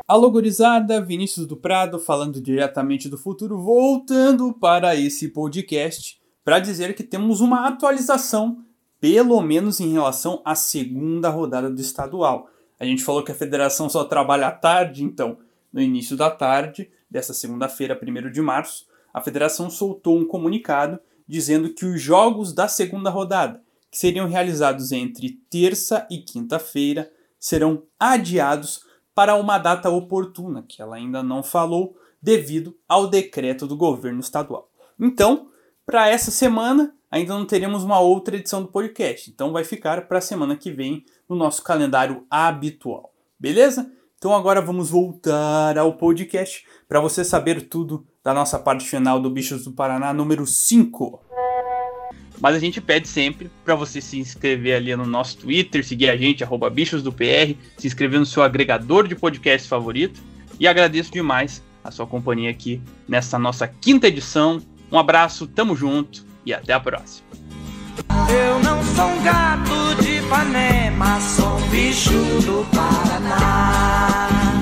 Alô, gurizada, Vinícius do Prado falando diretamente do futuro, voltando para esse podcast para dizer que temos uma atualização, pelo menos em relação à segunda rodada do estadual. A gente falou que a federação só trabalha à tarde, então, no início da tarde dessa segunda-feira, 1 de março, a federação soltou um comunicado dizendo que os jogos da segunda rodada, que seriam realizados entre terça e quinta-feira, serão adiados para uma data oportuna, que ela ainda não falou, devido ao decreto do governo estadual. Então, para essa semana, ainda não teremos uma outra edição do podcast, então vai ficar para a semana que vem no nosso calendário habitual. Beleza? Então agora vamos voltar ao podcast para você saber tudo da nossa parte final do Bichos do Paraná número 5. Mas a gente pede sempre para você se inscrever ali no nosso Twitter, seguir a gente, arroba bichos do PR, se inscrever no seu agregador de podcast favorito. E agradeço demais a sua companhia aqui nessa nossa quinta edição. Um abraço, tamo junto e até a próxima. Eu não sou um gato de Ipanema, sou um bicho do Paraná.